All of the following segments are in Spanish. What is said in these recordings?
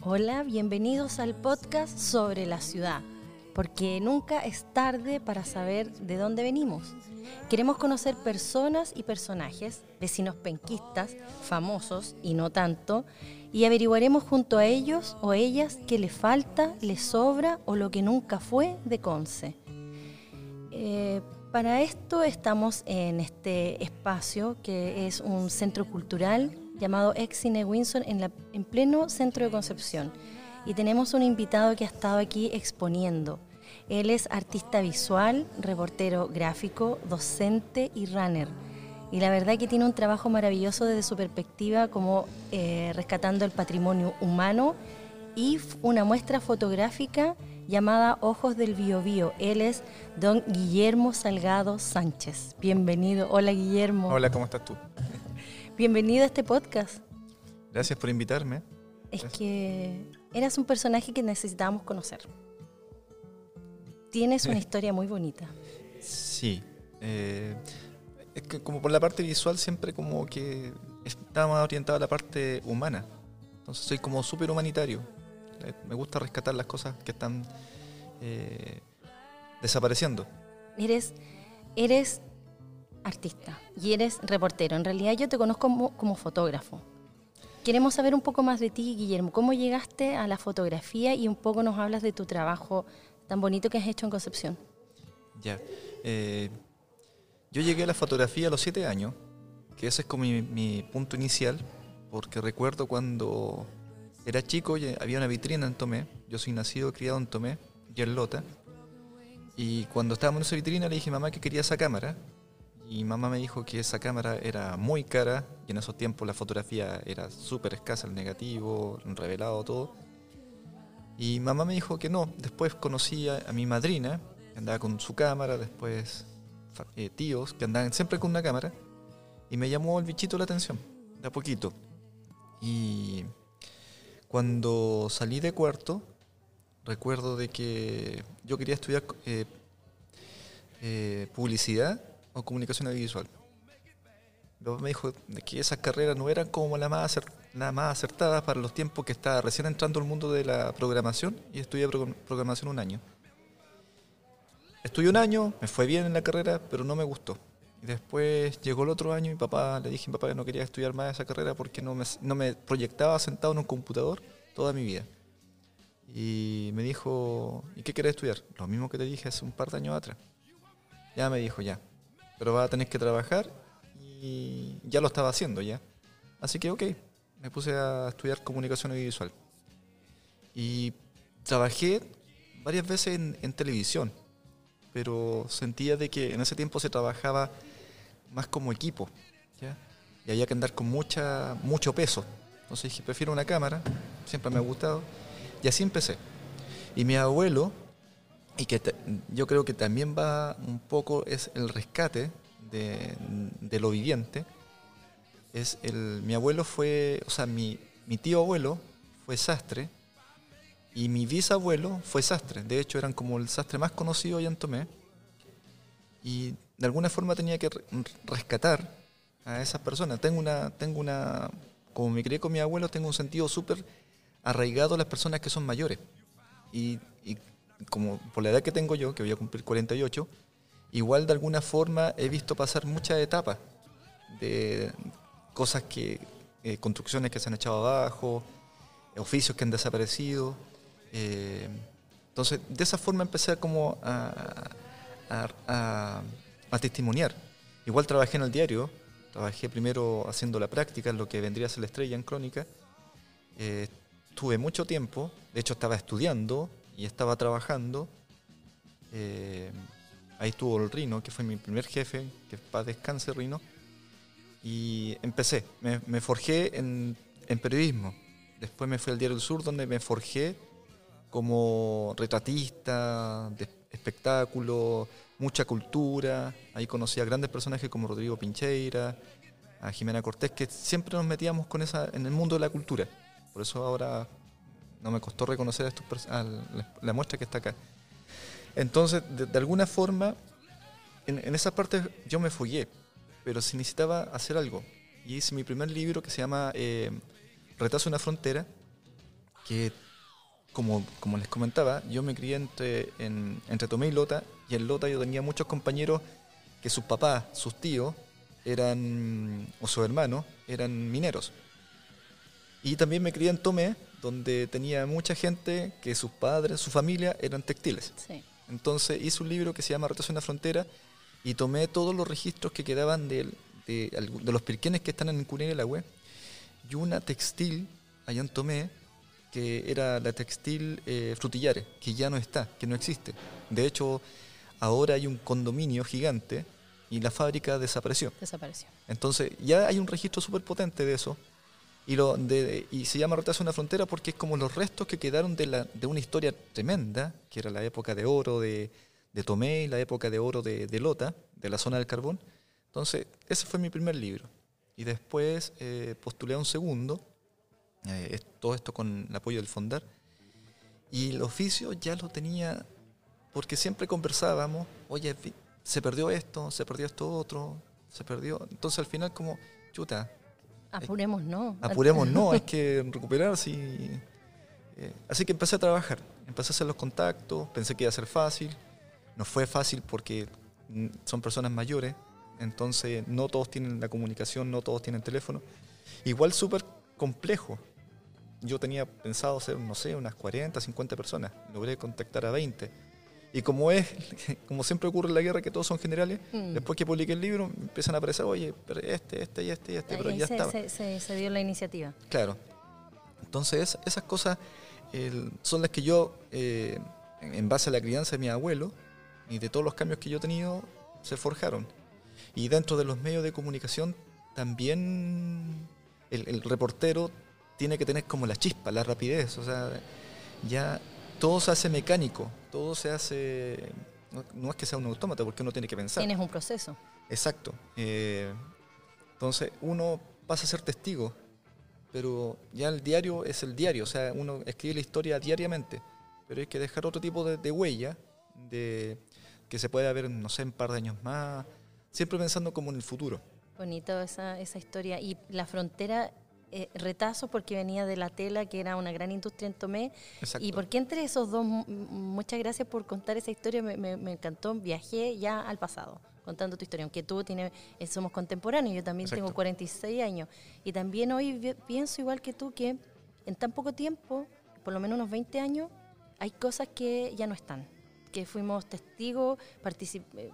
Hola, bienvenidos al podcast sobre la ciudad, porque nunca es tarde para saber de dónde venimos. Queremos conocer personas y personajes, vecinos penquistas, famosos y no tanto, y averiguaremos junto a ellos o ellas qué les falta, les sobra o lo que nunca fue de Conce. Eh, para esto estamos en este espacio que es un centro cultural llamado Ex Cine Windsor en, en pleno centro de Concepción. Y tenemos un invitado que ha estado aquí exponiendo. Él es artista visual, reportero gráfico, docente y runner. Y la verdad que tiene un trabajo maravilloso desde su perspectiva como eh, rescatando el patrimonio humano y una muestra fotográfica llamada Ojos del Biobío. Él es don Guillermo Salgado Sánchez. Bienvenido. Hola Guillermo. Hola, ¿cómo estás tú? Bienvenido a este podcast. Gracias por invitarme. Es que eras un personaje que necesitábamos conocer. Tienes una historia muy bonita. Sí. Eh, es que como por la parte visual siempre como que estaba más orientado a la parte humana. Entonces soy como súper humanitario. Eh, me gusta rescatar las cosas que están eh, desapareciendo. Eres, eres artista y eres reportero. En realidad yo te conozco como, fotógrafo. Queremos saber un poco más de ti, Guillermo. ¿Cómo llegaste a la fotografía y un poco nos hablas de tu trabajo tan bonito que has hecho en Concepción? Ya. Eh, yo llegué a la fotografía a los siete años, que ese es como mi, punto inicial, porque recuerdo cuando era chico había una vitrina en Tomé. Yo soy nacido criado en Tomé y en Lota. Y cuando estábamos en esa vitrina le dije a mamá que quería esa cámara y mamá me dijo que esa cámara era muy cara y en esos tiempos la fotografía era súper escasa, el negativo, revelado, todo. Y mamá me dijo que no. Después conocí a, mi madrina, que andaba con su cámara, después eh, tíos que andaban siempre con una cámara. Y me llamó el bichito la atención, de a poquito. Y cuando salí de cuarto, recuerdo de que yo quería estudiar eh, eh, publicidad comunicación audiovisual. Luego me dijo que esas carreras no eran como la más, la más acertada para los tiempos que estaba recién entrando al mundo de la programación y estudié programación un año. Estudié un año, me fue bien en la carrera, pero no me gustó. Y después llegó el otro año y papá le dije a mi papá que no quería estudiar más esa carrera porque no me, no me proyectaba sentado en un computador toda mi vida. Y me dijo, ¿y qué querés estudiar? Lo mismo que te dije hace un par de años atrás. Ya me dijo, ya, pero va a tener que trabajar y ya lo estaba haciendo ya. Así que ok, me puse a estudiar comunicación audiovisual. Y trabajé varias veces en, televisión, pero sentía de que en ese tiempo se trabajaba más como equipo, ¿ya? y había que andar con mucha, mucho peso. Entonces dije, prefiero una cámara, siempre me ha gustado, y así empecé. Y mi abuelo y que yo creo que también va un poco, es el rescate de, lo viviente. Es el, mi abuelo fue, o sea, mi, mi tío abuelo fue sastre y mi bisabuelo fue sastre. De hecho, eran como el sastre más conocido allá en Tomé. Y de alguna forma tenía que rescatar a esas personas. Tengo una, tengo una, como me crié con mi abuelo, tengo un sentido súper arraigado a las personas que son mayores. Y como por la edad que tengo yo, que voy a cumplir 48, igual de alguna forma he visto pasar muchas etapas de cosas que, eh, construcciones que se han echado abajo, oficios que han desaparecido. Eh, entonces, de esa forma empecé como a, a, testimoniar. Igual trabajé en el diario, trabajé primero haciendo la práctica, lo que vendría a ser la estrella en crónica. Eh, tuve mucho tiempo, de hecho estaba estudiando, y estaba trabajando. Eh, ahí estuvo el Rino, que fue mi primer jefe, que para descanse Rino. Y empecé, me, forjé en, periodismo. Después me fui al Diario del Sur, donde me forjé como retratista, de espectáculo, mucha cultura. Ahí conocí a grandes personajes como Rodrigo Pincheira, a Jimena Cortés, que siempre nos metíamos con esa, en el mundo de la cultura. Por eso ahora no me costó reconocer a, estos, la, muestra que está acá. Entonces, de, alguna forma, en, esa parte yo me follé, pero si necesitaba hacer algo. Y hice mi primer libro que se llama eh, Retazo una frontera, que, como, como les comentaba, yo me crié entre, en- entre Tomé y Lota, y en Lota yo tenía muchos compañeros que sus papás, sus tíos, eran, o sus hermanos, eran mineros. Y también me crié en Tomé, donde tenía mucha gente que sus padres, su familia eran textiles. Sí. Entonces hice un libro que se llama Rotación en la Frontera y tomé todos los registros que quedaban de, los pirquenes que están en Cunera el Agüe y una textil allá en Tomé que era la textil eh, Frutillare, que ya no está, que no existe. De hecho, ahora hay un condominio gigante y la fábrica desapareció. Desapareció. Entonces ya hay un registro súper potente de eso. Y, lo de, y se llama en la Frontera porque es como los restos que quedaron de, la, de una historia tremenda, que era la época de oro de, de Tomé y la época de oro de, de Lota, de la zona del carbón. Entonces, ese fue mi primer libro. Y después eh, postulé a un segundo, eh, todo esto con el apoyo del Fondar. Y el oficio ya lo tenía, porque siempre conversábamos, oye, se perdió esto, se perdió esto otro, se perdió. Entonces al final como, chuta, Apuremos, ¿no? apuremos, no, hay que recuperarse. eh, así que empecé a trabajar, empecé a hacer los contactos, pensé que iba a ser fácil. No fue fácil porque mm, son personas mayores, entonces no todos tienen la comunicación, no todos tienen teléfono. Igual súper complejo. Yo tenía pensado hacer, no sé, unas 40, 50 personas. Logré contactar a 20. Y como es, como siempre ocurre en la guerra, que todos son generales, Mm. después que publiqué el libro, empiezan a aparecer, oye, pero este, este y este y este, pero ya se, estaba. se- se- se dio la iniciativa. Claro. Entonces, esas cosas son las que yo, eh, en en base a la crianza de mi abuelo y de todos los cambios que yo he tenido, se forjaron. Y dentro de los medios de comunicación, también el, el reportero tiene que tener como la chispa, la rapidez. O sea, ya todo se hace mecánico, todo se hace. No, no es que sea un autómata, porque uno tiene que pensar. Tienes un proceso. Exacto. Eh, entonces uno pasa a ser testigo, pero ya el diario es el diario, o sea, uno escribe la historia diariamente, pero hay que dejar otro tipo de, de huella, de que se pueda ver, no sé, en un par de años más, siempre pensando como en el futuro. Bonito esa, esa historia. Y la frontera, eh, retazos porque venía de la tela, que era una gran industria en Tomé. Exacto. Y porque entre esos dos, muchas gracias por contar esa historia, me, me- me encantó. Viajé ya al pasado contando tu historia, aunque tú tienes, eh, somos contemporáneos, yo también tengo Exacto. 46 años. Y también hoy pienso igual que tú que en tan poco tiempo, por lo menos unos 20 años, hay cosas que ya no están, que fuimos testigos, eh,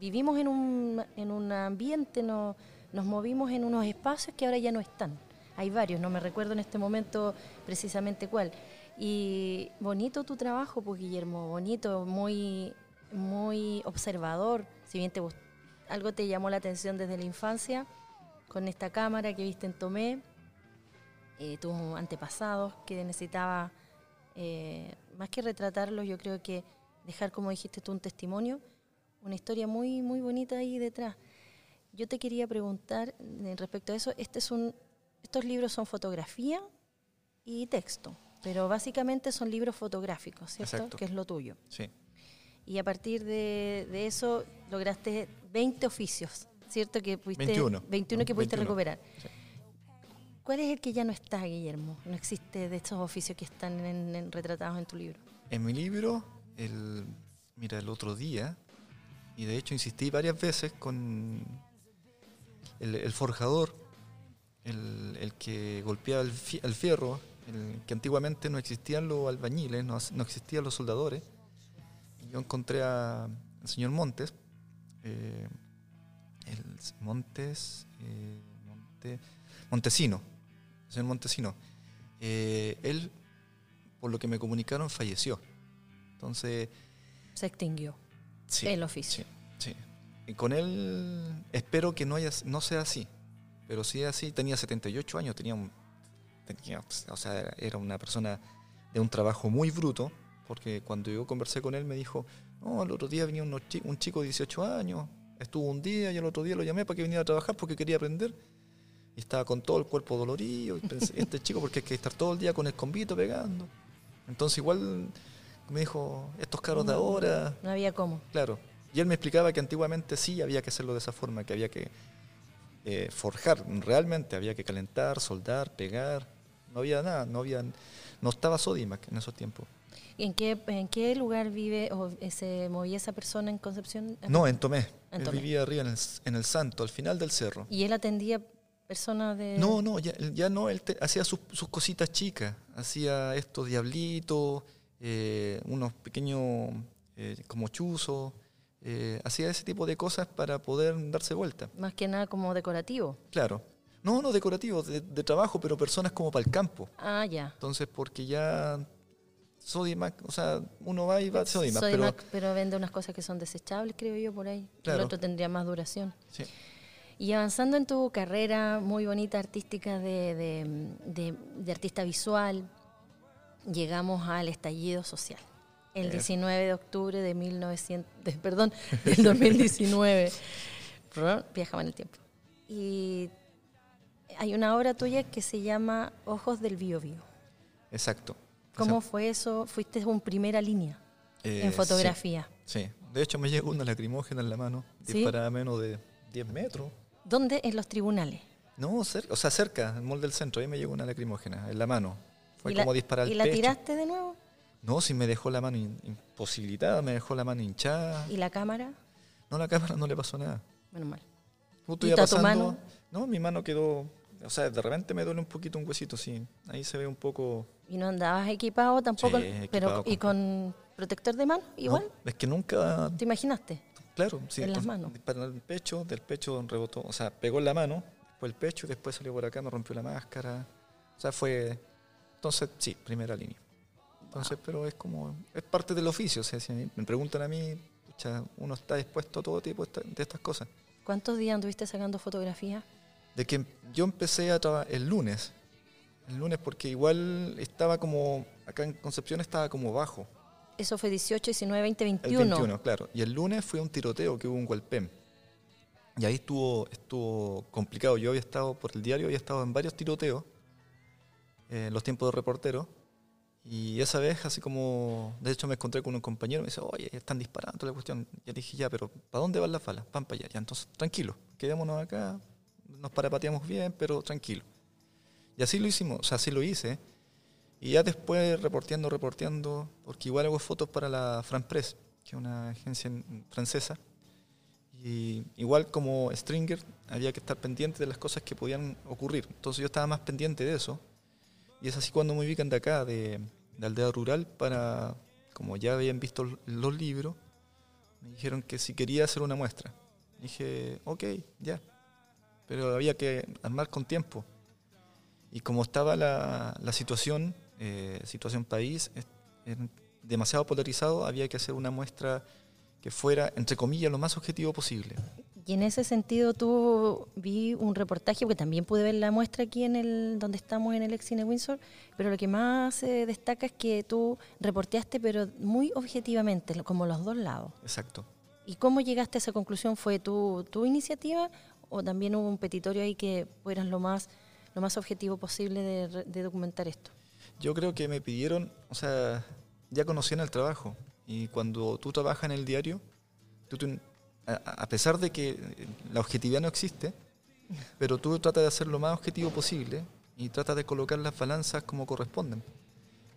vivimos en un, en un ambiente, no- nos movimos en unos espacios que ahora ya no están. Hay varios, no me recuerdo en este momento precisamente cuál. Y bonito tu trabajo, pues Guillermo, bonito, muy, muy observador. Si bien te algo te llamó la atención desde la infancia, con esta cámara que viste en Tomé, eh, tus antepasados que necesitaba, eh, más que retratarlos, yo creo que dejar, como dijiste tú, un testimonio, una historia muy, muy bonita ahí detrás. Yo te quería preguntar respecto a eso, este es un, estos libros son fotografía y texto, pero básicamente son libros fotográficos, ¿cierto? Exacto. Que es lo tuyo. Sí. Y a partir de, de eso lograste 20 oficios, ¿cierto? Que pudiste, 21. 21 que pudiste 21. recuperar. Sí. ¿Cuál es el que ya no está, Guillermo? No existe de estos oficios que están en- en- retratados en tu libro. En mi libro, el, mira, el otro día, y de hecho insistí varias veces con el, el forjador, el, el que golpeaba el, fi- el fierro, el que antiguamente no existían los albañiles, no, no existían los soldadores. Y yo encontré al señor Montes, eh, el Montes, eh, Monte- Montesino, el señor Montesino. Eh, él, por lo que me comunicaron, falleció. Entonces, Se extinguió sí, el oficio. sí, sí. Y con él espero que no, haya, no sea así. Pero es así, tenía 78 años, tenía un, tenía, o sea, era- una persona de un trabajo muy bruto, porque cuando yo conversé con él me dijo, no, el otro día venía chi- un chico de 18 años, estuvo un día y el otro día lo llamé para que viniera a trabajar porque quería aprender. Y estaba con todo el cuerpo dolorido. Y pensé, este chico, porque hay que estar todo el día con el convito pegando. Entonces igual me dijo, estos caros de ahora, No había cómo. Claro. Y él me explicaba que antiguamente sí había que hacerlo de esa forma, que había que eh, forjar realmente, había que calentar, soldar, pegar. No había nada, no había, No estaba Sodimac en esos tiempos. ¿Y en qué, en qué lugar vive o eh, se movía esa persona en Concepción? No, en Tomé. En él Tomé. vivía arriba en el, en el Santo, al final del cerro. ¿Y él atendía personas de...? No, no, ya, ya no, él te- hacía sus, sus cositas chicas, hacía estos diablitos, eh, unos pequeños eh, como chuzos, eh, hacía ese tipo de cosas para poder darse vuelta. Más que nada como decorativo. Claro. No, no decorativos, de, de trabajo, pero personas como para el campo. Ah, ya. Entonces, porque ya Sodimac, o sea, uno va y va a Sodimac, pero Sodimac, pero vende unas cosas que son desechables, creo yo, por ahí. Claro. El otro tendría más duración. sí, Y avanzando en tu carrera muy bonita artística de, de- de- de artista visual, llegamos al estallido social. El Eso. 19 de octubre de 1900, de- perdón, del 2019. Perdón, Viajaba en el tiempo. Y hay una obra tuya que se llama Ojos del Bio Bio. exacto. ¿Cómo fue eso? Fuiste en primera línea eh, en fotografía. Sí, sí. de hecho me llegó una lacrimógena en la mano, ¿Sí? disparada a menos de 10 metros. ¿Dónde? En los tribunales. No, cerca, o sea, cerca, en el mall del centro, ahí me llegó una lacrimógena, en la mano. Fue ¿Y la- como disparar ¿Y la pecho. tiraste de nuevo? No, sí me dejó la mano imposibilitada, me dejó la mano hinchada. ¿Y la cámara? No, la cámara no le pasó nada. Menos mal. Justo ¿Y está tu pasando. mano? No, mi mano quedó. O sea, de repente me duele un poquito un huesito, sí. Ahí se ve un poco. ¿Y no andabas equipado tampoco? Sí, pero equipado ¿Y con protector de mano? Igual. No, es que nunca. ¿Te imaginaste? Claro, sí. En las manos. en el pecho, del pecho rebotó. O sea, pegó en la mano, después el pecho, después salió por acá, me rompió la máscara. O sea, fue. Entonces, sí, primera línea. Entonces, pero es como. Es parte del oficio. O sea, si me preguntan a mí, pucha, uno está dispuesto a todo tipo de esta- de estas cosas. ¿Cuántos días anduviste sacando fotografías? de que yo empecé a trabajar el lunes. El lunes porque igual estaba como, acá en Concepción estaba como bajo. Eso fue 18, 19, 20, El 21. 21, claro. Y el lunes fue un tiroteo que hubo en Hualpén. Y ahí estuvo, estuvo complicado. Yo había estado por el diario, había estado en varios tiroteos eh, en los tiempos de reportero. Y esa vez, así como, de hecho me encontré con un compañero, me dice, oye, están disparando la cuestión. Y le dije, ya, pero ¿para dónde van las balas? Van para allá. Ya, entonces, tranquilo, quedémonos acá, nos parapateamos bien, pero tranquilo. Y así lo hicimos, o sea, así lo hice. Y ya después reporteando, reporteando, porque igual hago fotos para la Fran Press, que es una agencia en- francesa. Y igual como Stringer, había que estar pendiente de las cosas que podían ocurrir. Entonces yo estaba más pendiente de eso. Y es así cuando me ubican de acá, de, de Aldea Rural, para, como ya habían visto los libros, me dijeron que si quería hacer una muestra. Dije, ok, ya. Pero había que armar con tiempo. Y como estaba la, situación, eh, situación país, demasiado polarizado, había que hacer una muestra que fuera, entre comillas, lo más objetivo posible. Y en ese sentido tú vi un reportaje, porque también pude ver la muestra aquí en el donde estamos en el ex cine Windsor, pero lo que más se destaca es que tú reporteaste, pero muy objetivamente, como los dos lados. Exacto. ¿Y cómo llegaste a esa conclusión? ¿Fue tu, tu iniciativa o también hubo un petitorio ahí que fueras lo más, lo más objetivo posible de, documentar esto? Yo creo que me pidieron, o sea, ya conocían el trabajo. Y cuando tú trabajas en el diario, tú ten- a, pesar de que la objetividad no existe, pero tú tratas de hacer lo más objetivo posible y tratas de colocar las balanzas como corresponden.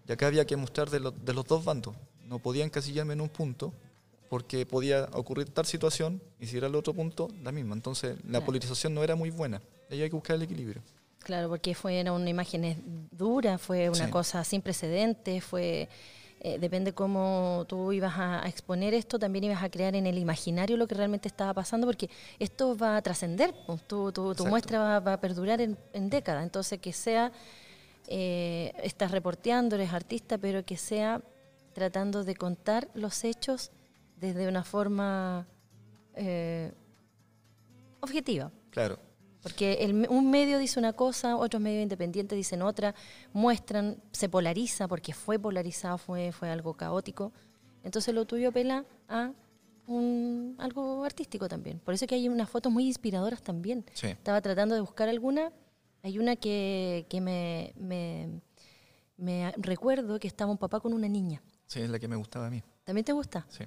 Y acá había que mostrar de, lo- de los dos bandos. No podía encasillarme en un punto porque podía ocurrir tal situación y si era el otro punto, la misma. Entonces la Claro. polarización no era muy buena. Ahí hay que buscar el equilibrio. Claro, porque fue era una imagen dura, fue una Sí. cosa sin precedentes, fue eh, depende cómo tú ibas a, a exponer esto, también ibas a crear en el imaginario lo que realmente estaba pasando, porque esto va a trascender, pues, tu, tu- muestra va, va a perdurar en, en décadas, entonces que sea, eh, estás reporteando, eres artista, pero que sea tratando de contar los hechos desde una forma eh, objetiva. Claro. Porque el un medio dice una cosa, otros medios independientes dicen otra, muestran, se polariza, porque fue polarizado, fue, fue algo caótico. Entonces lo tuyo apela a un, algo artístico también. Por eso que hay unas fotos muy inspiradoras también. Sí. Estaba tratando de buscar alguna. Hay una que, que me, me, me recuerdo que estaba un papá con una niña. Sí, es la que me gustaba a mí. ¿También te gusta? Sí.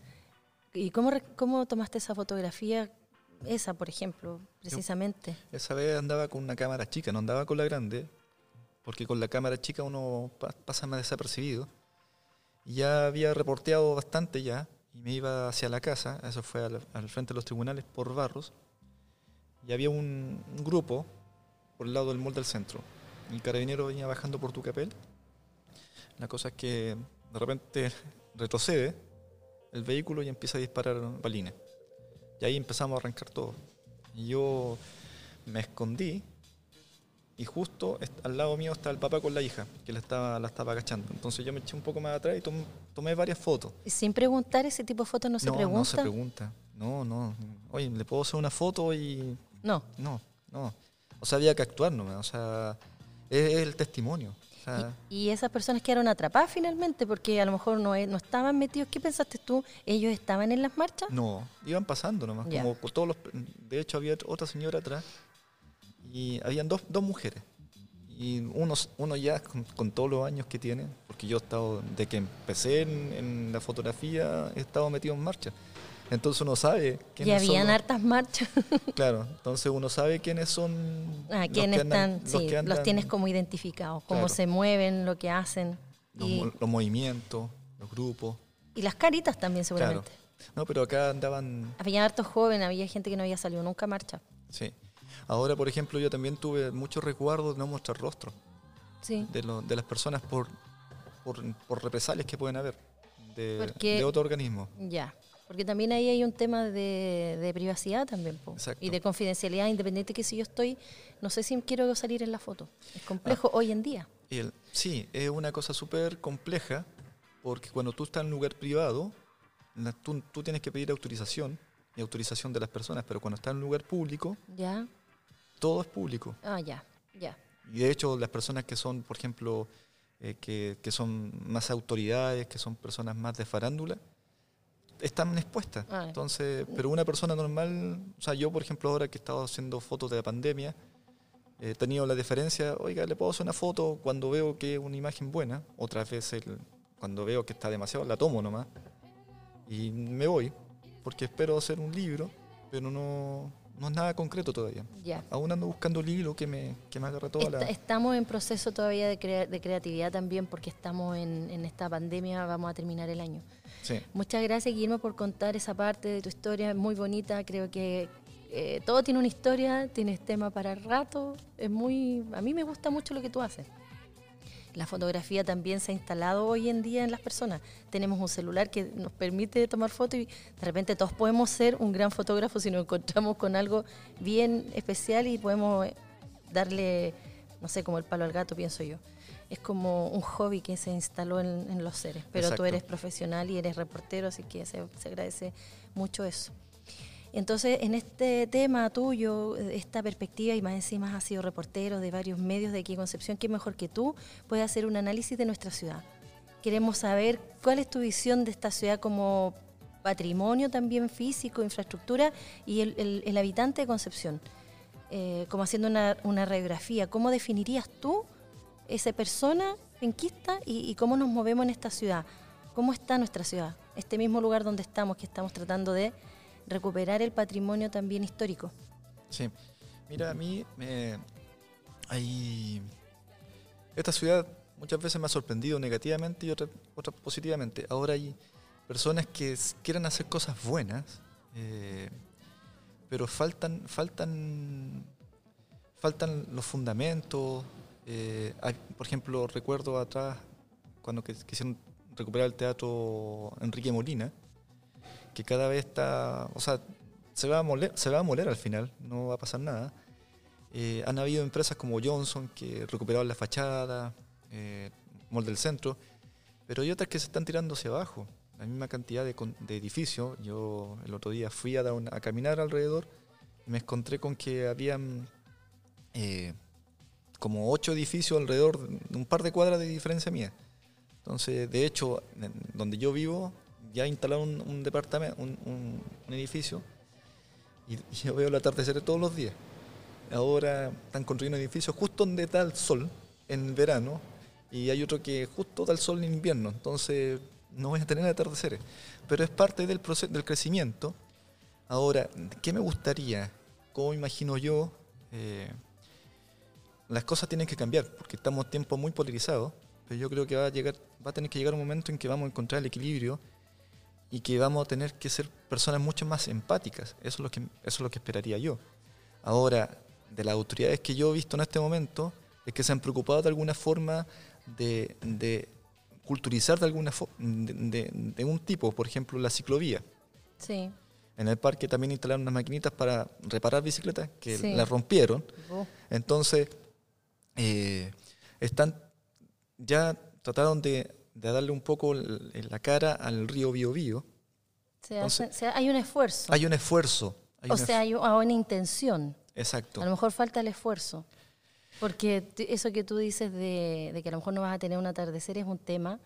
¿Y cómo, cómo tomaste esa fotografía? Esa, por ejemplo, precisamente. Esa vez andaba con una cámara chica, no andaba con la grande. porque con la cámara chica uno pa- pasa más desapercibido. Ya había reporteado bastante ya, y me iba hacia la casa, eso fue al, frente de los tribunales por Barros, y había un, un grupo por el lado del mall del centro. El carabinero venía bajando por Tucapel. La cosa es que de repente retrocede el vehículo y empieza a disparar balines. Y ahí empezamos a arrancar todo. Y yo me escondí y justo al lado mío está el papá con la hija, que la estaba, la estaba agachando. Entonces yo me eché un poco más atrás y tom- tomé varias fotos. Y Sin preguntar, ese tipo de fotos no se no, pregunta. no se pregunta. No, no. Oye, ¿le puedo hacer una foto y No. no, no. O sea, había que actuar nomás. O sea, es, es el testimonio. Y, y esas personas quedaron atrapadas finalmente porque a lo mejor no, no estaban metidos. ¿Qué pensaste tú? ¿Ellos estaban en las marchas? no, iban pasando nomás. Ya. Como todos los, de hecho, había otra señora atrás y habían dos, dos mujeres. Y uno, uno ya con, con todos los años que tiene, porque yo he estado, de que empecé en, en la fotografía, he estado metido en marcha. Entonces uno sabe Y quiénes son habían los- hartas marchas. Claro, entonces uno sabe quiénes son Ah, los quienes que andan- están, sí, que los tienes como identificados, cómo Claro. se mueven, lo que hacen. los, Y, mo- los movimientos, los grupos. y las caritas también Claro. seguramente. No, pero acá andaban Había hartos jóvenes, había gente que no había salido nunca a marcha. Sí. Ahora, por ejemplo, yo también tuve muchos recuerdos de no mostrar rostro Sí. de, lo- de las personas por, por, por represalias que pueden haber de, Porque- de otro organismo. Ya, porque también ahí hay un tema de, de privacidad también, po, y de confidencialidad, independiente que si yo estoy, no sé si quiero salir en la foto. Es complejo Ah. hoy en día. Y el- sí, es una cosa súper compleja porque cuando tú estás en un lugar privado, la- tú, tú tienes que pedir autorización y autorización de las personas, pero cuando estás en un lugar público, Ya, todo es público. ah, ya, ya. Y de hecho, las personas que son, por ejemplo, eh, que, que son más autoridades, que son personas más de farándula, están expuestas. Ah. Entonces, pero una persona normal, o sea, yo, por ejemplo, ahora que he estado haciendo fotos de la pandemia, he tenido la diferencia, oiga, le puedo hacer una foto cuando veo que es una imagen buena, otras veces cuando veo que está demasiado, la tomo nomás y me voy, porque espero hacer un libro, pero no, no es nada concreto todavía. ya. Aún ando buscando el hilo que me, que me agarre toda Est- la... Estamos en proceso todavía de, crea- de creatividad también porque estamos en, en esta pandemia, vamos a terminar el año. Sí. Muchas gracias, Guillermo, por contar esa parte de tu historia, es muy bonita. Creo que eh, todo tiene una historia, tienes tema para rato. Es muy, a mí me gusta mucho lo que tú haces. La fotografía también se ha instalado hoy en día en las personas. Tenemos un celular que nos permite tomar fotos y de repente todos podemos ser un gran fotógrafo si nos encontramos con algo bien especial y podemos eh, darle, no sé, como el palo al gato, pienso yo. Es como un hobby que se instaló en, en los seres, pero tú eres profesional y eres reportero, así que se, se agradece mucho eso. Entonces, en este tema tuyo, esta perspectiva, y más encima has sido reportero de varios medios de aquí Concepción, que mejor que tú puedes hacer un análisis de nuestra ciudad. Queremos saber cuál es tu visión de esta ciudad como patrimonio también físico, infraestructura y el, el- el habitante de Concepción. Eh, como haciendo una, una radiografía, ¿cómo definirías tú esa persona penquista y, y cómo nos movemos en esta ciudad? ¿Cómo está nuestra ciudad? Este mismo lugar donde estamos, que estamos tratando de recuperar el patrimonio también histórico. Sí. Mira, a mí me. Hay. Esta ciudad muchas veces me ha sorprendido negativamente y otras, otras positivamente. Ahora hay personas que quieren hacer cosas buenas, eh, pero faltan, faltan, faltan los fundamentos. eh, hay- por ejemplo, recuerdo atrás cuando quisieron recuperar el teatro Enrique Molina, que cada vez está, o sea, se va a moler, se va a moler al final, no va a pasar nada. Eh, han habido empresas como Johnson que recuperaron la fachada, eh, Mall del Centro, pero hay otras que se están tirando hacia abajo. La misma cantidad de, de edificios. Yo el otro día fui a, caminar alrededor y me encontré con que habían eh, como ocho edificios alrededor, de un par de cuadras de diferencia mía. Entonces, de hecho, donde yo vivo, ya instalaron un, departamento, un, edificio, y, yo veo el atardecer todos los días. Ahora están construyendo edificios justo donde está el sol en verano, y hay otro que justo da el sol en invierno, entonces no voy a tener atardeceres. Pero es parte del proceso del crecimiento. Ahora, ¿qué me gustaría? ¿Cómo imagino yo? Eh, las cosas tienen que cambiar, porque estamos en tiempos muy polarizados, pero yo creo que va a, llegar, va a tener que llegar un momento en que vamos a encontrar el equilibrio y que vamos a tener que ser personas mucho más empáticas. Eso es lo que, eso es lo que esperaría yo. Ahora, de las autoridades que yo he visto en este momento, es que se han preocupado de alguna forma de, de culturizar de alguna forma, de, de, un tipo, por ejemplo, la ciclovía. Sí. En el parque también instalaron unas maquinitas para reparar bicicletas que las rompieron. Oh. Entonces, eh, están ya trataron de de darle un poco la cara al río Biobío. hay un esfuerzo. Hay un esfuerzo. o sea, hay una intención. Exacto. A lo mejor falta el esfuerzo. Porque eso que tú dices de, que a lo mejor no vas a tener un atardecer es un tema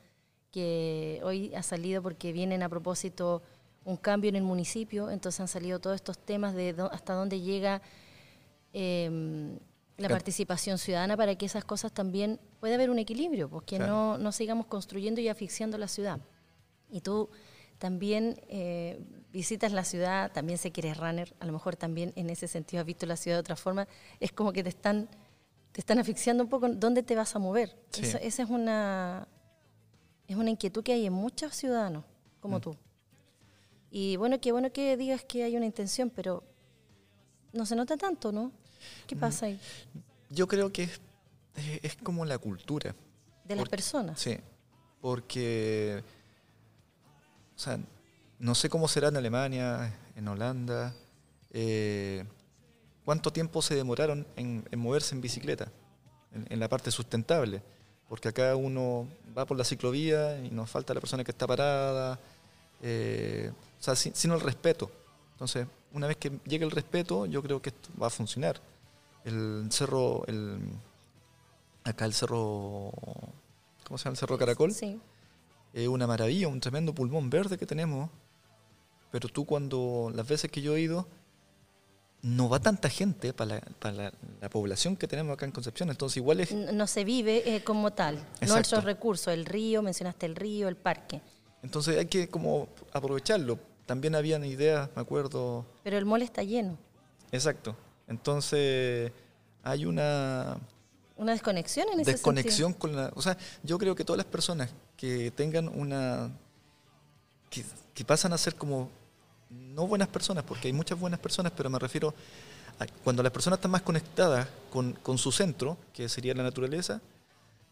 que hoy ha salido porque vienen a propósito un cambio en el municipio, entonces han salido todos estos temas de hasta dónde llega em, la participación ciudadana para que esas cosas también pueda haber un equilibrio, pues que no, no sigamos construyendo y asfixiando la ciudad. Y tú también eh, visitas la ciudad, también sé que eres runner, a lo mejor también en ese sentido has visto la ciudad de otra forma, es como que te están, te están asfixiando un poco dónde te vas a mover. esa es una, es una inquietud que hay en muchos ciudadanos como mm. tú. Y bueno, qué bueno que digas que hay una intención, pero no se nota tanto, ¿no? ¿Qué pasa ahí? Yo creo que es, como la cultura. De las personas. Sí, porque, o sea, no sé cómo será en Alemania, en Holanda, eh, cuánto tiempo se demoraron en, moverse en bicicleta, en, la parte sustentable, porque acá uno va por la ciclovía y nos falta la persona que está parada, eh, o sea, sin, el respeto. Entonces, una vez que llegue el respeto, yo creo que esto va a funcionar el cerro, el, acá el cerro, ¿cómo se llama? El cerro Caracol. Sí. Es una maravilla, un tremendo pulmón verde que tenemos. Pero tú cuando, las veces que yo he ido, no va tanta gente para la, población que tenemos acá en Concepción, entonces igual es... No se vive eh, como tal, no esos recursos, el río, mencionaste el río, el parque. Entonces hay que como aprovecharlo. También habían ideas, me acuerdo... Pero el mall está lleno. Exacto. Entonces, hay una... Una desconexión en ese Desconexión con la... O sea, yo creo que todas las personas que tengan una... Que, pasan a ser como... No buenas personas, porque hay muchas buenas personas, pero me refiero a cuando las personas están más conectadas con, con su centro, que sería la naturaleza,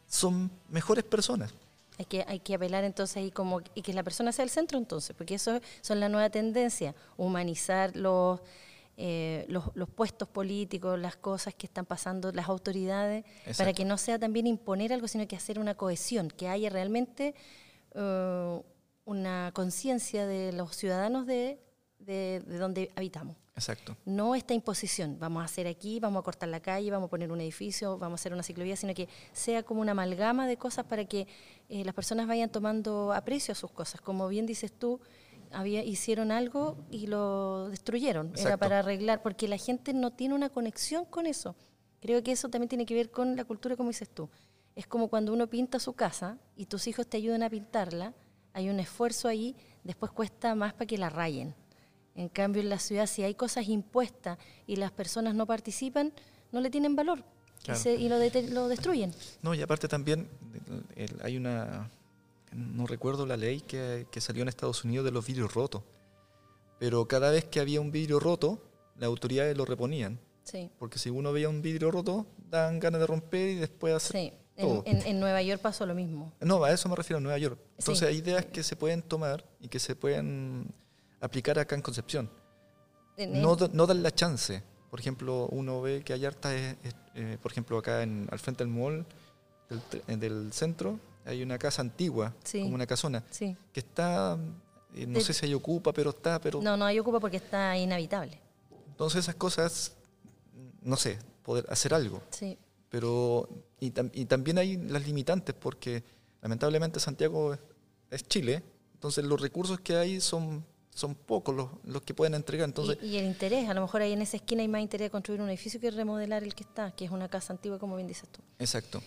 son mejores personas. Hay que, hay que apelar entonces ahí como y que la persona sea el centro entonces, porque eso son la nueva tendencia, humanizar los eh, los, puestos políticos, las cosas que están pasando, las autoridades, para que no sea también imponer algo, sino que hacer una cohesión, que haya realmente eh, una conciencia de los ciudadanos de, de, donde habitamos. Exacto. No esta imposición, vamos a hacer aquí, vamos a cortar la calle, vamos a poner un edificio, vamos a hacer una ciclovía, sino que sea como una amalgama de cosas para que eh, las personas vayan tomando aprecio a sus cosas. Como bien dices tú, había, hicieron algo y lo destruyeron. Era para arreglar, porque la gente no tiene una conexión con eso. Creo que eso también tiene que ver con la cultura, como dices tú. Es como cuando uno pinta su casa y tus hijos te ayudan a pintarla, hay un esfuerzo ahí, después cuesta más para que la rayen. En cambio, en la ciudad, si hay cosas impuestas y las personas no participan, no le tienen valor y, lo, lo, destruyen. No, y aparte también hay una, no recuerdo la ley que, salió en Estados Unidos de los vidrios rotos, pero cada vez que había un vidrio roto, las autoridades lo reponían. Sí. Porque si uno veía un vidrio roto, dan ganas de romper y después hacer. Sí. En, Nueva York pasó lo mismo. No, a eso me refiero, en Nueva York. Entonces hay ideas que se pueden tomar y que se pueden aplicar acá en Concepción. no, no dan la chance. Por ejemplo, uno ve que hay harta, eh, por ejemplo, acá en, al frente del mall del, del centro, hay una casa antigua, como una casona, que está, eh, no sé si hay ocupa, pero está, pero... No, no hay ocupa porque está inhabitable. Entonces esas cosas, no sé, poder hacer algo. Sí. Pero, y, también hay las limitantes porque lamentablemente Santiago es, Chile, entonces los recursos que hay son son pocos los, los que pueden entregar. Entonces, y, el interés, a lo mejor ahí en esa esquina hay más interés de construir un edificio que remodelar el que está, que es una casa antigua, como bien dices tú. Exacto.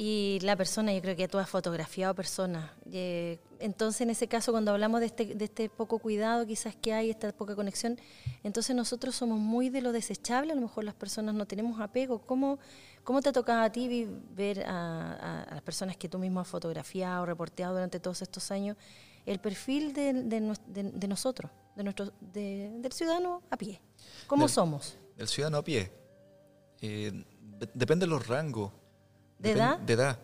Y la persona, yo creo que tú has fotografiado personas. Eh, entonces, en ese caso, cuando hablamos de este, de este poco cuidado, quizás que hay, esta poca conexión, entonces nosotros somos muy de lo desechable, a lo mejor las personas no tenemos apego. ¿Cómo, cómo te ha tocado a ti ver a, las personas que tú mismo has fotografiado, reporteado durante todos estos años, el perfil de, de, nosotros, de nuestro, del ciudadano a pie? ¿Cómo somos? El ciudadano a pie. Eh, depende de los rangos ¿De edad? De edad.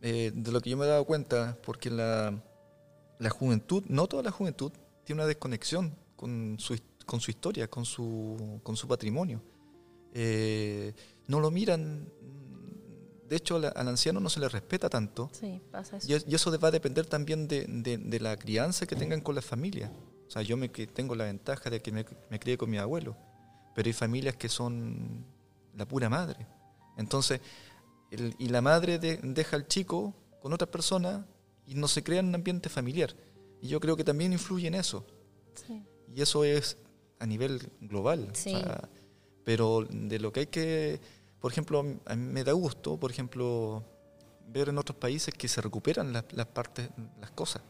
Eh, de lo que yo me he dado cuenta, porque la, la juventud, no toda la juventud, tiene una desconexión con su, con su historia, con su, con su patrimonio. Eh, no lo miran, de hecho al, anciano no se le respeta tanto. Sí, pasa eso. Y, eso va a depender también de, de, la crianza que tengan con la familia. O sea, yo me, tengo la ventaja de que me, me crié con mi abuelo, pero hay familias que son la pura madre. Entonces, y la madre deja al chico con otra persona y no se crea un ambiente familiar. Y yo creo que también influye en eso. Y eso es a nivel global. pero de lo que hay que, por ejemplo, a mí me da gusto, por ejemplo, ver en otros países que se recuperan las, partes, las cosas.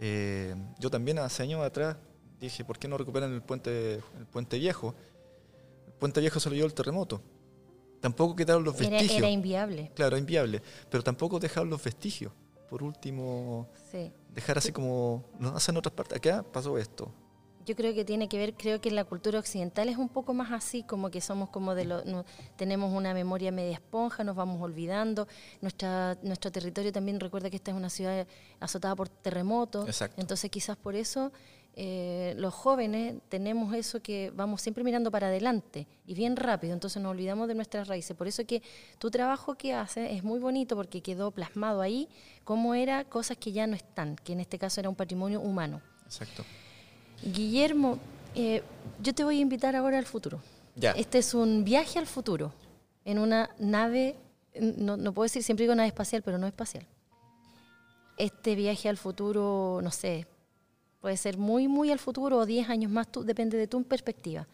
Eh, yo también hace años atrás dije, ¿por qué no recuperan el puente, el puente viejo? El puente viejo se lo dio el terremoto Tampoco quedaron los vestigios. Era, inviable. Claro, inviable. Pero tampoco dejaron los vestigios. Por último, dejar así como no hacen otras partes. Acá pasó esto. Yo creo que tiene que ver, creo que en la cultura occidental es un poco más así, como que somos como de lo, tenemos una memoria media esponja, nos vamos olvidando. Nuestra, nuestro territorio también recuerda que esta es una ciudad azotada por terremotos. Exacto. Entonces quizás por eso eh, los jóvenes tenemos eso que vamos siempre mirando para adelante y bien rápido, entonces nos olvidamos de nuestras raíces. Por eso que tu trabajo que haces es muy bonito porque quedó plasmado ahí cómo era cosas que ya no están, que en este caso era un patrimonio humano. Exacto. Guillermo, eh, yo te voy a invitar ahora al futuro. Ya. Este es un viaje al futuro en una nave, no, no puedo decir, siempre digo nave espacial, pero no espacial. Este viaje al futuro, no sé, Puede ser muy, muy al futuro o 10 años más, tú, depende de tu perspectiva.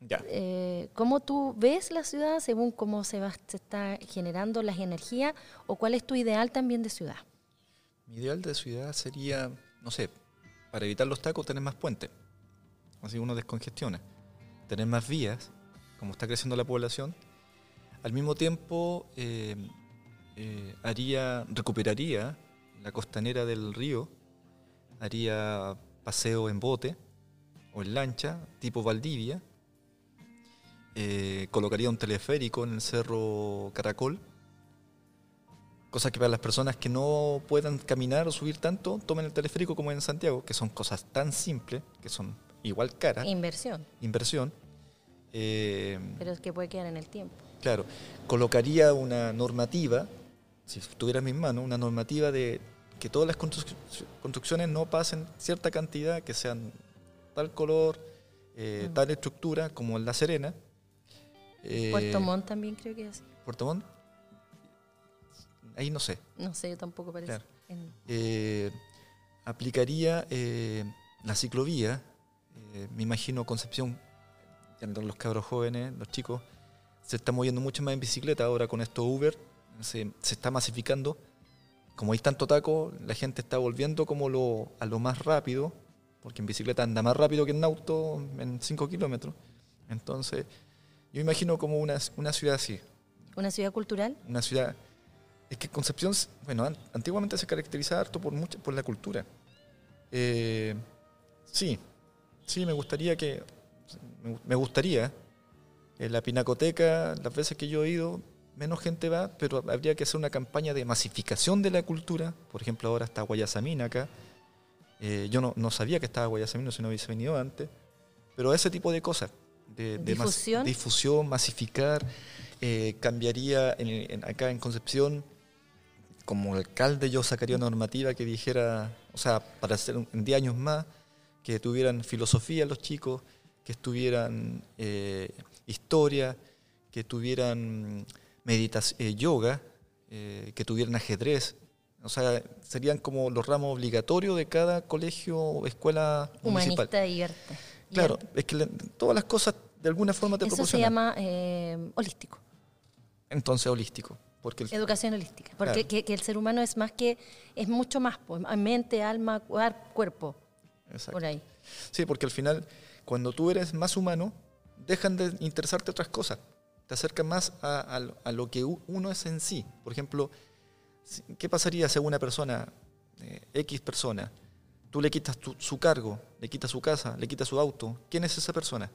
Ya. Eh, ¿Cómo tú ves la ciudad según cómo se, va, se está generando las energías o cuál es tu ideal también de ciudad? Mi ideal de ciudad sería, no sé, para evitar los tacos tener más puentes, así uno descongestiona, tener más vías, como está creciendo la población. Al mismo tiempo, eh, eh, haría, recuperaría la costanera del río haría paseo en bote o en lancha, tipo Valdivia. Eh, colocaría un teleférico en el cerro Caracol. Cosa que para las personas que no puedan caminar o subir tanto, tomen el teleférico como en Santiago, que son cosas tan simples, que son igual caras. Inversión. Inversión. Eh, Pero es que puede quedar en el tiempo. Claro. Colocaría una normativa, si estuviera en mis manos, una normativa de que todas las construcciones no pasen cierta cantidad, que sean tal color, eh, mm. tal estructura como en La Serena. Eh, Puerto Montt también creo que es Puerto Montt, ahí no sé. No sé, yo tampoco parece. Eh, aplicaría la ciclovía, me imagino Concepción, los cabros jóvenes, los chicos, se están moviendo mucho más en bicicleta ahora con esto Uber, se, se está masificando como hay tanto taco, la gente está volviendo como lo, a lo más rápido, porque en bicicleta anda más rápido que en auto en 5 kilómetros. Entonces, yo imagino como una, una ciudad así. ¿Una ciudad cultural? Una ciudad... Es que Concepción, bueno, antiguamente se caracterizaba harto por, mucho, por la cultura. Eh, sí, sí, me gustaría que... Me gustaría, en la pinacoteca, las veces que yo he ido, menos gente va, pero habría que hacer una campaña de masificación de la cultura. Por ejemplo, ahora está Guayasamina acá. Eh, yo no, sabía que estaba Guayasamina si no hubiese venido antes. Pero ese tipo de cosas, de, difusión, difusión masificar, eh, cambiaría acá en Concepción, como alcalde yo sacaría una normativa que dijera, o sea, para hacer en 10 años más, que tuvieran filosofía los chicos, que estuvieran eh, historia, que tuvieran meditación, eh, yoga, eh, que tuvieran ajedrez. O sea, serían como los ramos obligatorios de cada colegio o escuela Humanista municipal. y arte. Claro, es que todas las cosas de alguna forma te Eso se llama eh, holístico. Entonces, holístico. Porque el- Educación holística. Porque Claro. que, que el ser humano es más que, es mucho más, pues, mente, alma, cuerpo, Exacto. por ahí. Sí, porque al final, cuando tú eres más humano, dejan de interesarte otras cosas. Te acercan más a, a lo- a lo que uno es en sí. Por ejemplo, ¿qué pasaría si a una persona, eh, X persona, tú le quitas tu- su cargo, le quitas su casa, le quitas su auto? ¿Quién es esa persona?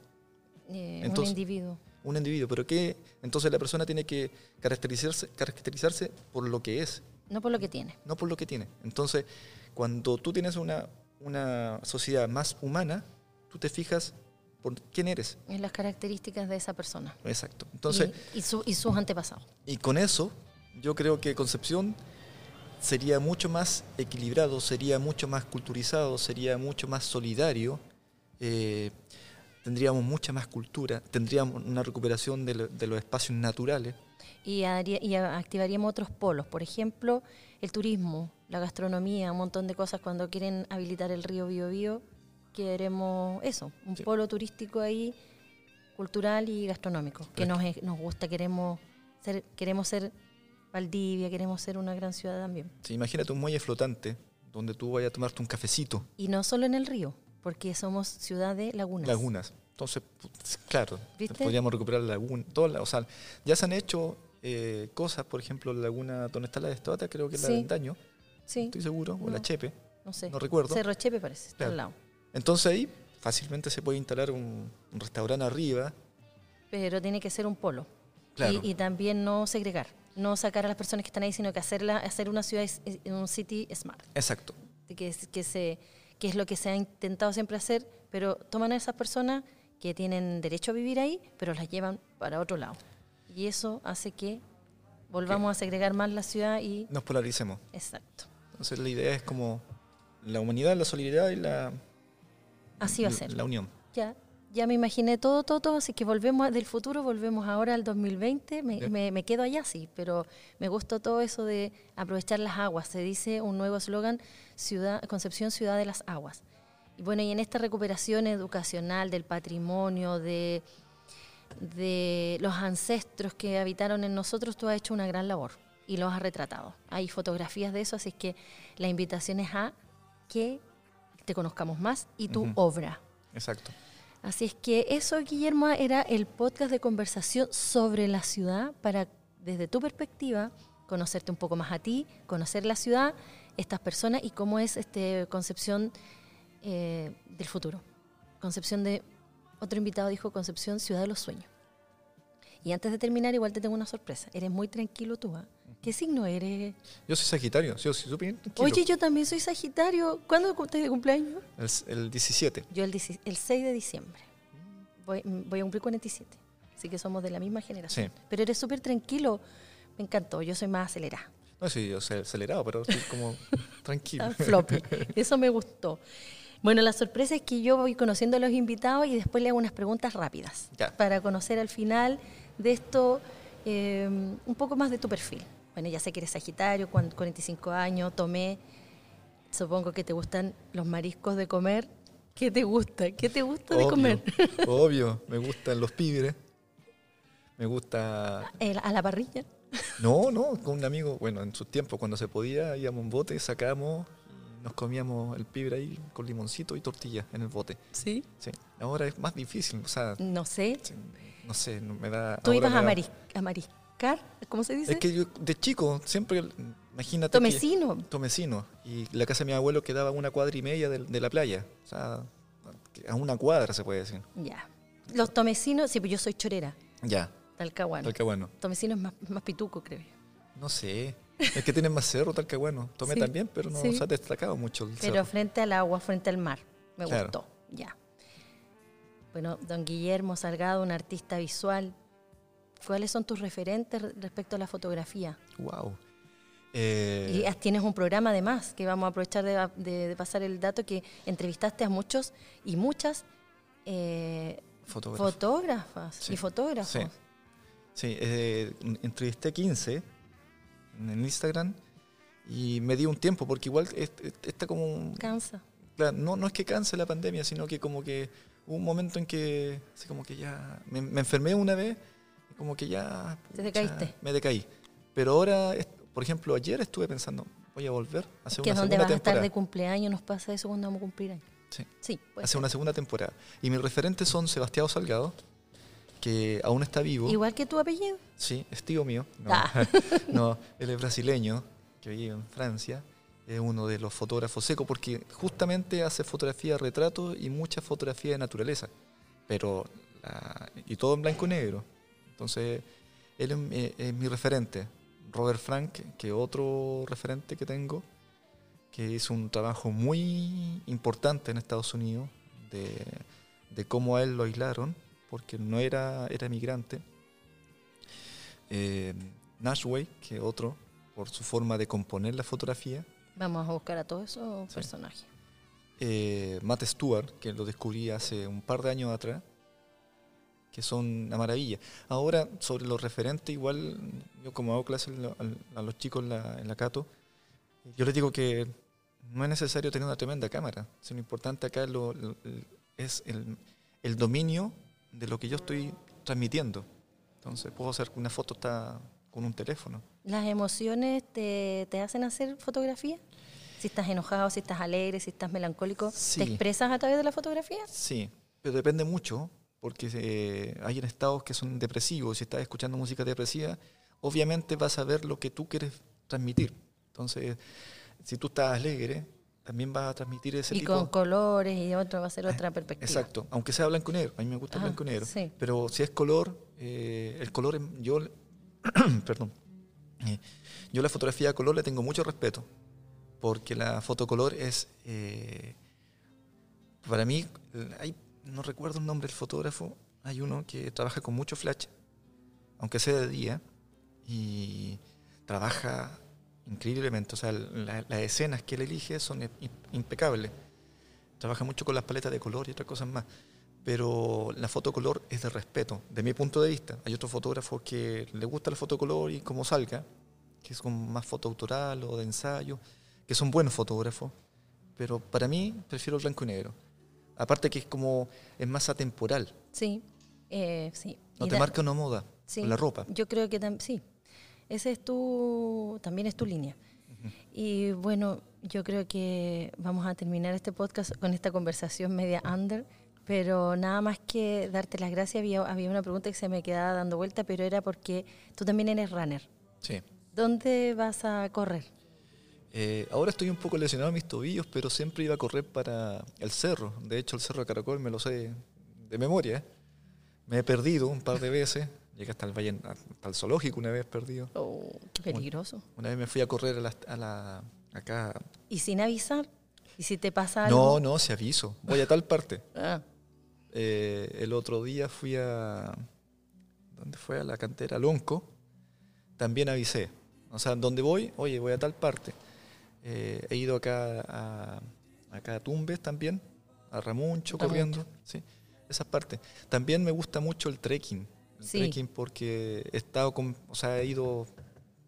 Eh, Entonces- un individuo. Un individuo. ¿Pero qué? Entonces la persona tiene que caracterizarse, caracterizarse por lo que es, No por lo que tiene. no por lo que tiene. Entonces, cuando tú tienes una, una sociedad más humana, tú te fijas por quién eres. En las características de esa persona. Exacto. Entonces, y, y su- y sus antepasados. y con eso, yo creo que Concepción sería mucho más equilibrado, sería mucho más culturizado, sería mucho más solidario, eh, tendríamos mucha más cultura, tendríamos una recuperación de, lo- de los espacios naturales. Y, haría- y activaríamos otros polos. Por ejemplo, el turismo, la gastronomía, un montón de cosas. Cuando quieren habilitar el río Biobío, queremos eso, un Sí. polo turístico ahí, cultural y gastronómico, que nos, nos gusta, queremos ser, queremos ser Valdivia, queremos ser una gran ciudad también. Sí, imagínate un muelle flotante donde tú vayas a tomarte un cafecito, Y no solo en el río, porque somos ciudad de lagunas. lagunas. Entonces, claro, ¿Viste? podríamos recuperar la laguna. toda o sea, ya se han hecho eh, cosas, por ejemplo, la laguna donde está la estota, creo que es la Sí. del daño, Sí, estoy seguro, o la. Chepe, no sé. no recuerdo. Cerro Chepe parece, está Claro. al lado. Entonces ahí fácilmente se puede instalar un, un restaurante arriba. Pero tiene que ser un polo. Claro. Y, y también no segregar, no sacar a las personas que están ahí, sino que hacerla, hacer una ciudad, un city smart, Exacto. de que, se, que es lo que se ha intentado siempre hacer, pero toman a esas personas que tienen derecho a vivir ahí, pero las llevan para otro lado. Y eso hace que volvamos a segregar más la ciudad y... Nos polaricemos. Exacto. Entonces la idea es como la humanidad, la solidaridad y la, Así va a ser. la unión. Ya, ya me imaginé todo, todo, todo, así que volvemos del futuro, volvemos ahora al 2020, me, me- me quedo allá, sí, pero me gustó todo eso de aprovechar las aguas, se dice un nuevo eslogan, ciudad, Concepción Ciudad de las Aguas. Y bueno, y en esta recuperación educacional del patrimonio, de, de los ancestros que habitaron en nosotros, tú has hecho una gran labor y los has retratado. Hay fotografías de eso, así que la invitación es a que te conozcamos más y tu obra. Exacto. Así es que eso, Guillermo, era el podcast de conversación sobre la ciudad para, desde tu perspectiva, conocerte un poco más a ti, conocer la ciudad, estas personas y cómo es este concepción eh, del futuro. Concepción de, otro invitado dijo concepción ciudad de los sueños. Y antes de terminar, igual te tengo una sorpresa. Eres muy tranquilo tú, ¿ah? ¿Qué signo eres? Yo soy Sagitario, yo soy súper tranquilo. Oye, yo también soy Sagitario. ¿Cuándo estás de cumpleaños? El, el 17. Yo el, 16 el 6 de diciembre. Voy, voy a cumplir 47. Así que somos de la misma generación. Sí. Pero eres súper tranquilo. Me encantó. Yo soy más acelerada. No soy yo soy acelerado, pero estoy como tranquilo. Floppy. Eso me gustó. Bueno, la sorpresa es que yo voy conociendo a los invitados y después le hago unas preguntas rápidas Ya. para conocer al final de esto eh, un poco más de tu perfil. Bueno, ya sé que eres Sagitario, cuan- 45 años, tomé, supongo que te gustan los mariscos de comer. ¿Qué te gusta? ¿Qué te gusta de comer? Obvio, me gustan los pibres. Me gusta. El- a la parrilla. No, no, con un amigo, bueno, en sus tiempos, cuando se podía, íbamos en bote, sacábamos nos comíamos el pibre ahí con limoncito y tortilla en el bote. Sí. Sí. Ahora es más difícil, o sea, No sé. sí, no sé, me da. ¿Tú ibas a, da- maris- a mariscar? ¿Cómo se dice? Es que yo de chico siempre, imagínate. que- Tomecino. Tomecino. Y la casa de mi abuelo quedaba a una cuadra y media de, de la playa. O sea, a una cuadra se puede decir. Ya. Los tomecinos, sí, pues yo soy chorera, Ya, talcahuano. Talcahuano. Tomecino es más, más pituco, creo yo. No sé. Es que tienen más cerro, Talcahuano. Tomé Sí, también, pero no sí. se ha destacado mucho el Pero cerro. frente al agua, frente al mar. Me Claro. gustó. Ya. Bueno, don Guillermo Salgado, un artista visual. ¿Cuáles son tus referentes re- respecto a la fotografía? Wow. Y Eh, has- tienes un programa además, que vamos a aprovechar de, de- de pasar el dato, que entrevistaste a muchos y muchas eh, fotógrafo. fotógrafas Sí, y fotógrafos. sí. Sí, eh, entrevisté 15 en Instagram y me di un tiempo porque igual es- es- está como... un- Cansa. Claro, no, no es que canse la pandemia, sino que como que hubo un momento en que así como que ya me, me enfermé una vez como que ya Te decaíste. me decaí. Pero ahora, por ejemplo, ayer estuve pensando, voy a volver a hacer que es una donde segunda vas a estar temporada. de cumpleaños, nos pasa eso cuando vamos a cumplir años. Sí. Sí, hacer ser. una segunda temporada. Y mis referentes son Sebastián Salgado, que aún está vivo. Igual que tu apellido. Sí, es tío mío. No, Ah. no, él es brasileño, que vive en Francia. Es uno de los fotógrafos secos porque justamente hace fotografía de retrato y mucha fotografía de naturaleza. Pero, la- y todo en blanco y negro. Entonces, él es, mi- es mi referente. Robert Frank, que otro referente que tengo, que hizo un trabajo muy importante en Estados Unidos de, de cómo a él lo aislaron, porque no era, era migrante. Eh, Nashway, que otro, por su forma de componer la fotografía. Vamos a buscar a todos esos Sí. personajes. Eh, Matt Stewart, que lo descubrí hace un par de años atrás, que son una maravilla. Ahora, sobre los referentes, igual, yo como hago clases a los chicos en la, en la Cato, yo les digo que no es necesario tener una tremenda cámara, sino lo importante acá es, lo- lo- el- es el, el dominio de lo que yo estoy transmitiendo. Entonces, puedo hacer una foto está con un teléfono. ¿Las emociones te, te hacen hacer fotografía? Si estás enojado, si estás alegre, si estás melancólico, Sí. ¿te expresas a través de la fotografía? Sí, pero depende mucho, porque eh, hay en estados que son depresivos. Si estás escuchando música depresiva, obviamente vas a ver lo que tú quieres transmitir. Entonces, si tú estás alegre, también vas a transmitir ese y tipo con colores y otro va a ser otra perspectiva. Exacto, aunque sea blanco y negro. A mí me gusta Ah, blanco y negro. sí. Pero si es color, eh, el color, em- yo, perdón, Eh, yo la fotografía a color le tengo mucho respeto, porque la fotocolor es, eh, para mí, hay, no recuerdo el nombre del fotógrafo, hay uno que trabaja con mucho flash, aunque sea de día, y trabaja increíblemente. O sea, la- las escenas que él elige son im- impecables. Trabaja mucho con las paletas de color y otras cosas más. Pero la fotocolor es de respeto, de mi punto de vista. Hay otros fotógrafos que le gusta la fotocolor y como salga, que es como más foto autoral o de ensayo, que son buenos fotógrafos. Pero para mí prefiero el blanco y negro. Aparte que es como, es más atemporal. Sí, eh, sí. No Y te da- marca una moda sí, con la ropa. Yo creo que tam- sí. Ese es tu, también es tu línea. Y bueno, yo creo que vamos a terminar este podcast con esta conversación media under, pero nada más que darte las gracias. Había, había una pregunta que se me quedaba dando vuelta, pero era porque tú también eres runner. Sí. ¿Dónde vas a correr? Eh, ahora estoy un poco lesionado en mis tobillos, pero siempre iba a correr para el cerro. De hecho, el cerro de Caracol me lo sé de memoria. Me he perdido un par de veces. Llegué hasta el valle, hasta el zoológico una vez perdido. Oh, qué peligroso. Una vez me fui a correr a la, a la- acá. ¿Y sin avisar? ¿Y si te pasa algo? No, no, se aviso. Voy a tal parte. Ah, Eh, el otro día fui a. ¿Dónde fue? A la cantera Lonco. También avisé. O sea, ¿dónde voy? Oye, voy a tal parte. Eh, he ido acá a, acá a Tumbes también, a Ramuncho, Ramuncho. corriendo. Sí, esas partes. También me gusta mucho el trekking. El Sí. trekking porque he estado con. O sea, he ido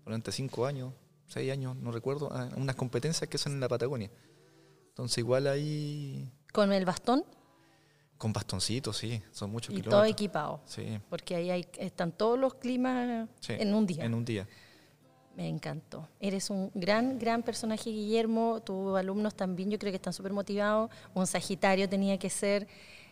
durante cinco años, seis años, no recuerdo, a unas competencias que son en la Patagonia. Entonces, igual ahí. ¿Con el bastón? Con bastoncitos, sí, son muchos Y todo kilómetros. equipado. Sí, Porque ahí hay, están todos los climas sí, en un día. En un día. Me encantó. Eres un gran, gran personaje, Guillermo. Tus alumnos también, yo creo que están súper motivados. Un Sagitario tenía que ser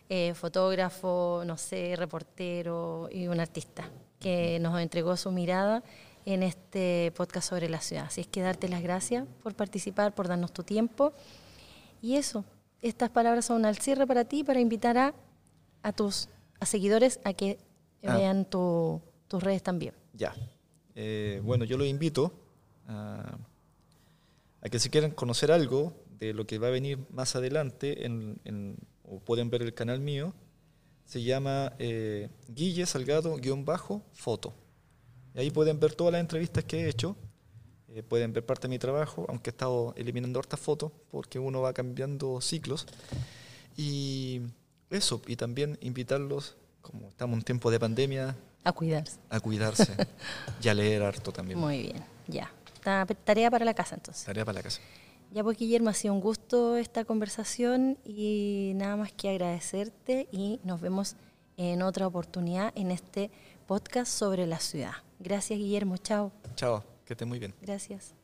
eh, fotógrafo, no sé, reportero y un artista que nos entregó su mirada en este podcast sobre la ciudad. Así es que darte las gracias por participar, por darnos tu tiempo. Y eso, estas palabras son al cierre para ti, para invitar a, a tus a seguidores a que Ah. vean tu- tus redes también. Ya. Eh, bueno, yo los invito a, que si quieren conocer algo de lo que va a venir más adelante, o pueden ver el canal mío, se llama eh, Guille Salgado-Foto. Y ahí pueden ver todas las entrevistas que he hecho, eh, pueden ver parte de mi trabajo, aunque he estado eliminando hartas fotos, porque uno va cambiando ciclos. Y eso, y también invitarlos, como estamos en tiempo de pandemia, A cuidarse. a cuidarse y a leer harto también. Muy bien, ya. Ta- Tarea para la casa entonces. Tarea para la casa. Ya pues Guillermo, ha sido un gusto esta conversación y nada más que agradecerte y nos vemos en otra oportunidad en este podcast sobre la ciudad. Gracias, Guillermo. Chao. Chao, que estés muy bien. Gracias.